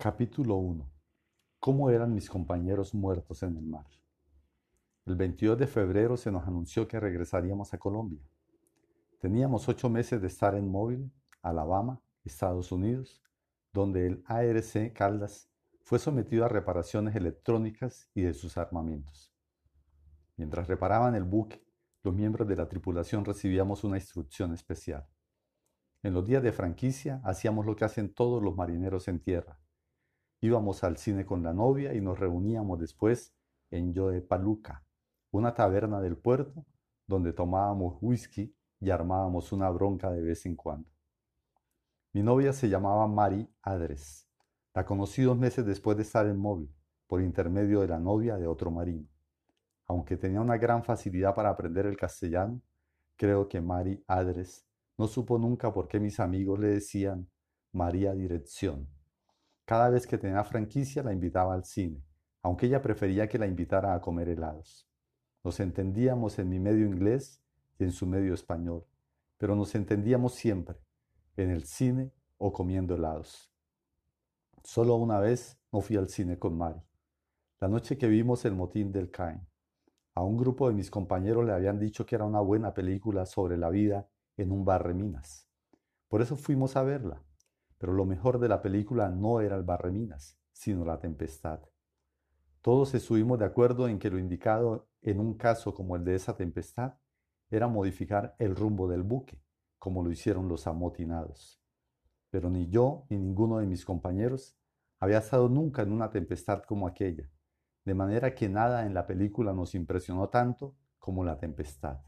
Capítulo 1. ¿Cómo eran mis compañeros muertos en el mar? El 22 de febrero se nos anunció que regresaríamos a Colombia. Teníamos ocho meses de estar en Móvil, Alabama, Estados Unidos, donde el ARC Caldas fue sometido a reparaciones electrónicas y de sus armamentos. Mientras reparaban el buque, los miembros de la tripulación recibíamos una instrucción especial. En los días de franquicia hacíamos lo que hacen todos los marineros en tierra, Íbamos al cine con la novia y nos reuníamos después en Yoepaluca, una taberna del puerto donde tomábamos whisky y armábamos una bronca de vez en cuando. Mi novia se llamaba Mari Adres. La conocí dos meses después de estar en móvil, por intermedio de la novia de otro marino. Aunque tenía una gran facilidad para aprender el castellano, creo que Mari Adres no supo nunca por qué mis amigos le decían María Dirección cada vez que tenía franquicia la invitaba al cine, aunque ella prefería que la invitara a comer helados. Nos entendíamos en mi medio inglés y en su medio español, pero nos entendíamos siempre, en el cine o comiendo helados. Solo una vez no fui al cine con Mari, la noche que vimos El motín del Cain. A un grupo de mis compañeros le habían dicho que era una buena película sobre la vida en un bar minas. Por eso fuimos a verla. Pero lo mejor de la película no era el barreminas, sino la tempestad. Todos estuvimos de acuerdo en que lo indicado en un caso como el de esa tempestad era modificar el rumbo del buque, como lo hicieron los amotinados. Pero ni yo ni ninguno de mis compañeros había estado nunca en una tempestad como aquella, de manera que nada en la película nos impresionó tanto como la tempestad.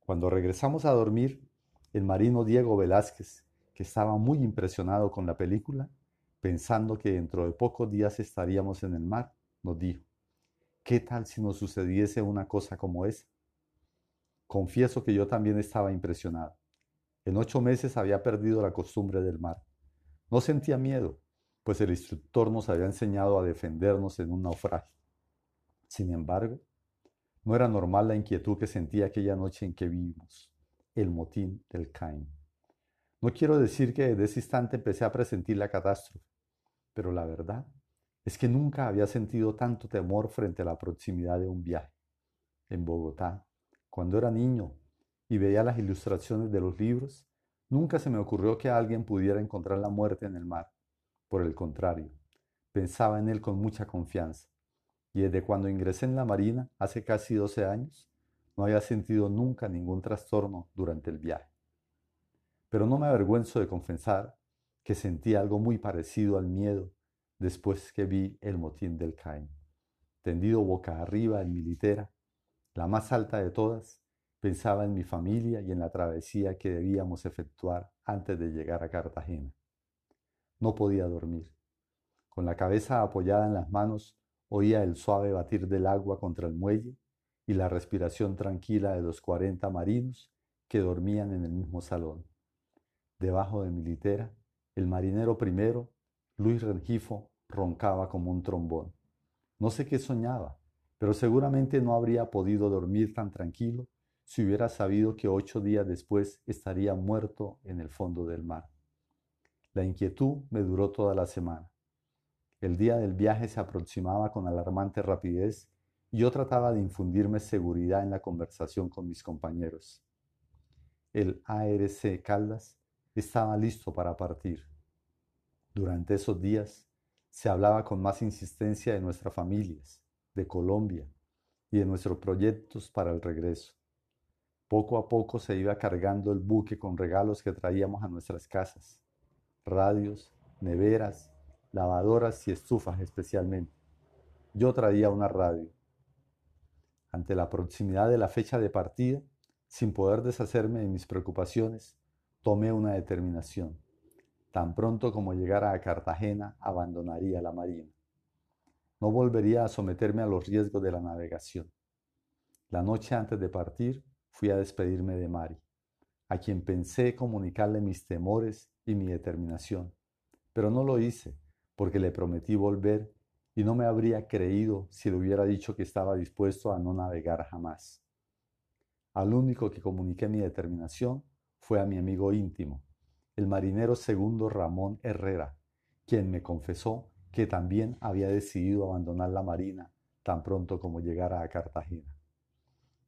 Cuando regresamos a dormir, el marino Diego Velázquez, que estaba muy impresionado con la película, pensando que dentro de pocos días estaríamos en el mar, nos dijo, ¿qué tal si nos sucediese una cosa como esa? Confieso que yo también estaba impresionado. En ocho meses había perdido la costumbre del mar. No sentía miedo, pues el instructor nos había enseñado a defendernos en un naufragio. Sin embargo, no era normal la inquietud que sentía aquella noche en que vivimos, el motín del Cain. No quiero decir que desde ese instante empecé a presentir la catástrofe, pero la verdad es que nunca había sentido tanto temor frente a la proximidad de un viaje. En Bogotá, cuando era niño y veía las ilustraciones de los libros, nunca se me ocurrió que alguien pudiera encontrar la muerte en el mar. Por el contrario, pensaba en él con mucha confianza. Y desde cuando ingresé en la Marina, hace casi 12 años, no había sentido nunca ningún trastorno durante el viaje pero no me avergüenzo de confesar que sentí algo muy parecido al miedo después que vi el motín del Caín. Tendido boca arriba en mi litera, la más alta de todas, pensaba en mi familia y en la travesía que debíamos efectuar antes de llegar a Cartagena. No podía dormir. Con la cabeza apoyada en las manos, oía el suave batir del agua contra el muelle y la respiración tranquila de los cuarenta marinos que dormían en el mismo salón. Debajo de mi litera, el marinero primero, Luis Rengifo, roncaba como un trombón. No sé qué soñaba, pero seguramente no habría podido dormir tan tranquilo si hubiera sabido que ocho días después estaría muerto en el fondo del mar. La inquietud me duró toda la semana. El día del viaje se aproximaba con alarmante rapidez y yo trataba de infundirme seguridad en la conversación con mis compañeros. El ARC Caldas estaba listo para partir. Durante esos días se hablaba con más insistencia de nuestras familias, de Colombia y de nuestros proyectos para el regreso. Poco a poco se iba cargando el buque con regalos que traíamos a nuestras casas, radios, neveras, lavadoras y estufas especialmente. Yo traía una radio. Ante la proximidad de la fecha de partida, sin poder deshacerme de mis preocupaciones, tomé una determinación. Tan pronto como llegara a Cartagena, abandonaría la marina. No volvería a someterme a los riesgos de la navegación. La noche antes de partir, fui a despedirme de Mari, a quien pensé comunicarle mis temores y mi determinación, pero no lo hice porque le prometí volver y no me habría creído si le hubiera dicho que estaba dispuesto a no navegar jamás. Al único que comuniqué mi determinación fue a mi amigo íntimo, el marinero segundo Ramón Herrera, quien me confesó que también había decidido abandonar la marina tan pronto como llegara a Cartagena.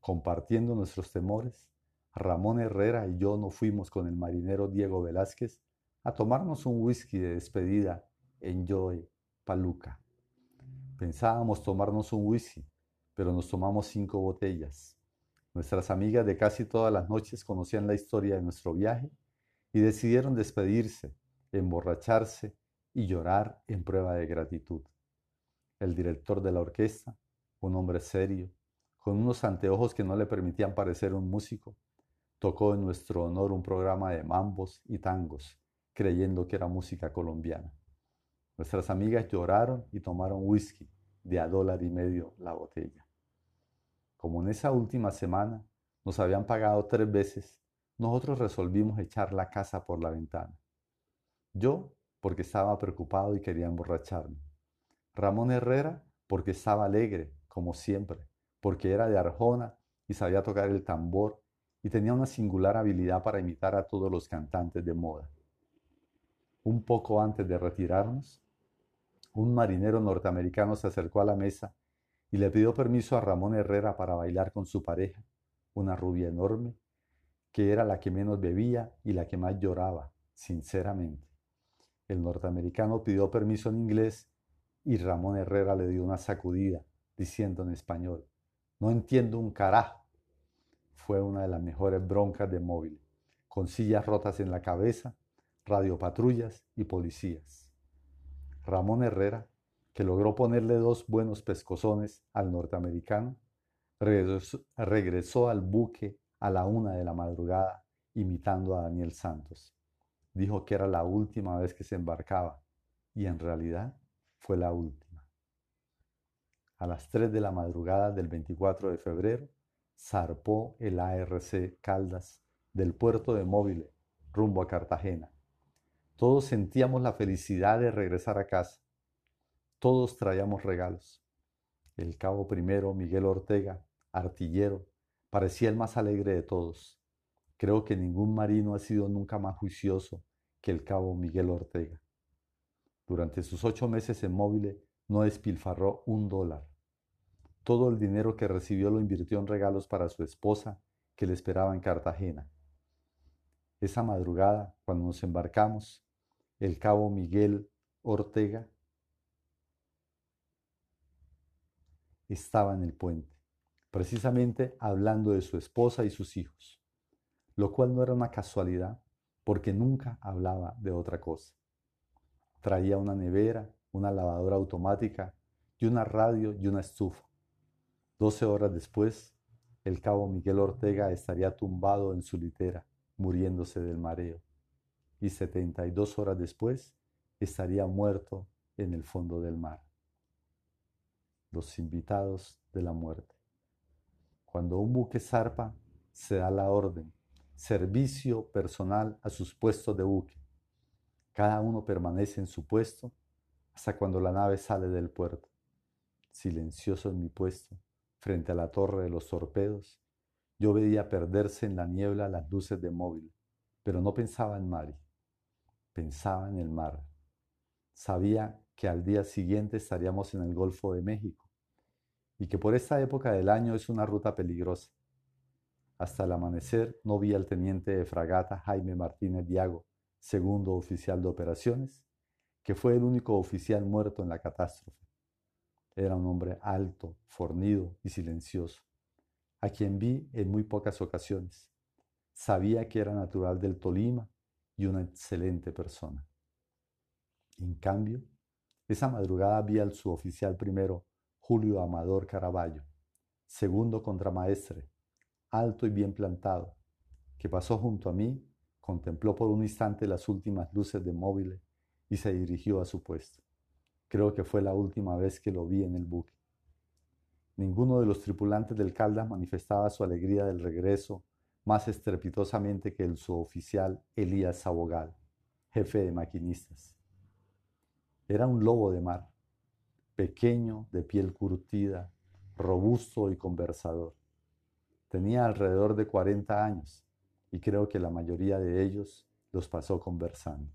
Compartiendo nuestros temores, Ramón Herrera y yo nos fuimos con el marinero Diego Velázquez a tomarnos un whisky de despedida en Joy, Paluca. Pensábamos tomarnos un whisky, pero nos tomamos cinco botellas. Nuestras amigas de casi todas las noches conocían la historia de nuestro viaje y decidieron despedirse, emborracharse y llorar en prueba de gratitud. El director de la orquesta, un hombre serio, con unos anteojos que no le permitían parecer un músico, tocó en nuestro honor un programa de mambos y tangos, creyendo que era música colombiana. Nuestras amigas lloraron y tomaron whisky de a dólar y medio la botella. Como en esa última semana nos habían pagado tres veces, nosotros resolvimos echar la casa por la ventana. Yo porque estaba preocupado y quería emborracharme. Ramón Herrera porque estaba alegre, como siempre, porque era de Arjona y sabía tocar el tambor y tenía una singular habilidad para imitar a todos los cantantes de moda. Un poco antes de retirarnos, un marinero norteamericano se acercó a la mesa y le pidió permiso a Ramón Herrera para bailar con su pareja, una rubia enorme, que era la que menos bebía y la que más lloraba, sinceramente. El norteamericano pidió permiso en inglés y Ramón Herrera le dio una sacudida, diciendo en español, no entiendo un carajo fue una de las mejores broncas de móvil, con sillas rotas en la cabeza, radiopatrullas y policías. Ramón Herrera, que logró ponerle dos buenos pescozones al norteamericano, regresó, al buque a la una de la madrugada imitando a Daniel Santos. Dijo que era la última vez que se embarcaba y en realidad fue la última. A las 3 de la madrugada del 24 de febrero, zarpó el ARC Caldas del puerto de Móvil rumbo a Cartagena. Todos sentíamos la felicidad de regresar a casa. Todos traíamos regalos. El cabo primero, Miguel Ortega, artillero, parecía el más alegre de todos. Creo que ningún marino ha sido nunca más juicioso que el cabo Miguel Ortega. Durante sus ocho meses en Móvil no despilfarró un dólar. Todo el dinero que recibió lo invirtió en regalos para su esposa, que le esperaba en Cartagena. Esa madrugada, cuando nos embarcamos, el cabo Miguel Ortega estaba en el puente, precisamente hablando de su esposa y sus hijos, lo cual no era una casualidad, porque nunca hablaba de otra cosa. Traía una nevera, una lavadora automática y una radio y una estufa. Doce horas después, el cabo Miguel Ortega estaría tumbado en su litera, muriéndose del mareo. Y setenta y dos horas después, estaría muerto en el fondo del mar. Los invitados de la muerte. Cuando un buque zarpa, se da la orden, servicio personal a sus puestos de buque. Cada uno permanece en su puesto hasta cuando la nave sale del puerto. Silencioso en mi puesto, frente a la torre de los torpedos, yo veía perderse en la niebla las luces de móvil, pero no pensaba en Mari, pensaba en el mar. Sabía que al día siguiente estaríamos en el Golfo de México y que por esta época del año es una ruta peligrosa. Hasta el amanecer no vi al teniente de fragata Jaime Martínez Diago, segundo oficial de operaciones, que fue el único oficial muerto en la catástrofe. Era un hombre alto, fornido y silencioso, a quien vi en muy pocas ocasiones. Sabía que era natural del Tolima y una excelente persona. En cambio, esa madrugada vi al suboficial primero, Julio Amador Caraballo, segundo contramaestre, alto y bien plantado, que pasó junto a mí, contempló por un instante las últimas luces de móvil y se dirigió a su puesto. Creo que fue la última vez que lo vi en el buque. Ninguno de los tripulantes del Caldas manifestaba su alegría del regreso más estrepitosamente que el suboficial Elías Sabogal, jefe de maquinistas. Era un lobo de mar, pequeño, de piel curtida, robusto y conversador. Tenía alrededor de 40 años y creo que la mayoría de ellos los pasó conversando.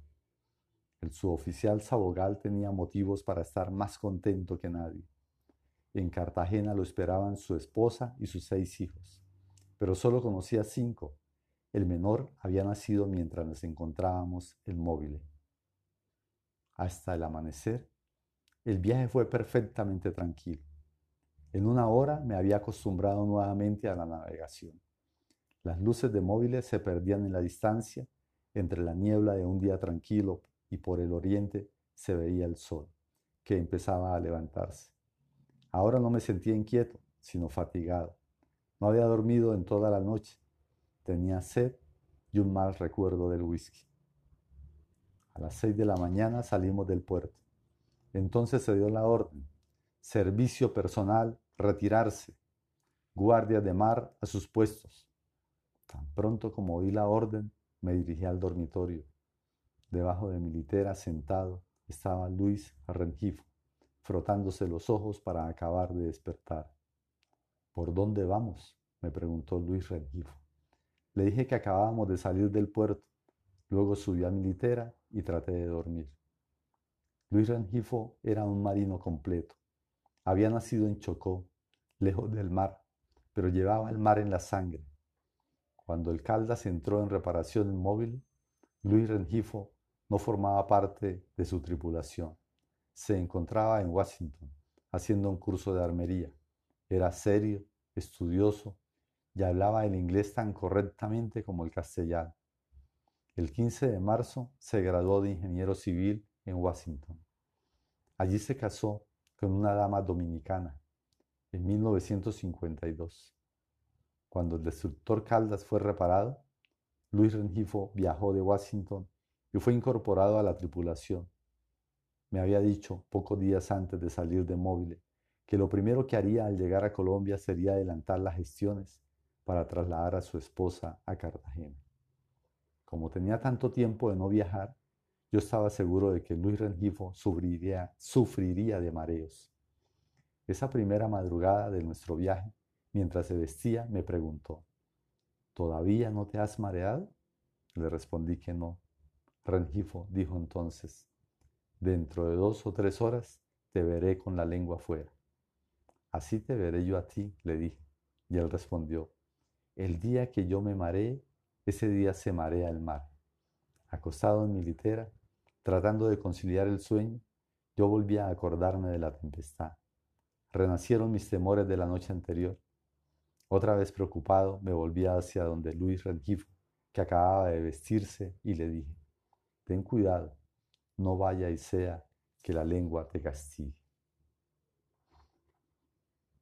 El suboficial Sabogal tenía motivos para estar más contento que nadie. En Cartagena lo esperaban su esposa y sus seis hijos, pero solo conocía cinco. El menor había nacido mientras nos encontrábamos en móvil. Hasta el amanecer, el viaje fue perfectamente tranquilo. En una hora me había acostumbrado nuevamente a la navegación. Las luces de móviles se perdían en la distancia entre la niebla de un día tranquilo y por el oriente se veía el sol, que empezaba a levantarse. Ahora no me sentía inquieto, sino fatigado. No había dormido en toda la noche. Tenía sed y un mal recuerdo del whisky. A las seis de la mañana salimos del puerto. Entonces se dio la orden. Servicio personal, retirarse. Guardia de mar a sus puestos. Tan pronto como oí la orden, me dirigí al dormitorio. Debajo de mi litera, sentado, estaba Luis Rengifo frotándose los ojos para acabar de despertar. ¿Por dónde vamos? me preguntó Luis Rengifo. Le dije que acabábamos de salir del puerto. Luego subí a mi litera y traté de dormir. Luis Rengifo era un marino completo. Había nacido en Chocó, lejos del mar, pero llevaba el mar en la sangre. Cuando el Caldas entró en reparación móvil, Luis Rengifo no formaba parte de su tripulación se encontraba en Washington haciendo un curso de armería. Era serio, estudioso y hablaba el inglés tan correctamente como el castellano. El 15 de marzo se graduó de ingeniero civil en Washington. Allí se casó con una dama dominicana en 1952. Cuando el destructor Caldas fue reparado, Luis Rengifo viajó de Washington y fue incorporado a la tripulación me había dicho pocos días antes de salir de móvil que lo primero que haría al llegar a Colombia sería adelantar las gestiones para trasladar a su esposa a Cartagena. Como tenía tanto tiempo de no viajar, yo estaba seguro de que Luis Rengifo sufriría, de mareos. Esa primera madrugada de nuestro viaje, mientras se vestía, me preguntó, ¿Todavía no te has mareado? Le respondí que no. Rengifo dijo entonces, Dentro de dos o tres horas te veré con la lengua fuera. Así te veré yo a ti, le dije. Y él respondió, el día que yo me maree, ese día se marea el mar. Acostado en mi litera, tratando de conciliar el sueño, yo volví a acordarme de la tempestad. Renacieron mis temores de la noche anterior. Otra vez preocupado, me volví hacia donde Luis Rengifo, que acababa de vestirse, y le dije, ten cuidado, no vaya y sea que la lengua te castigue.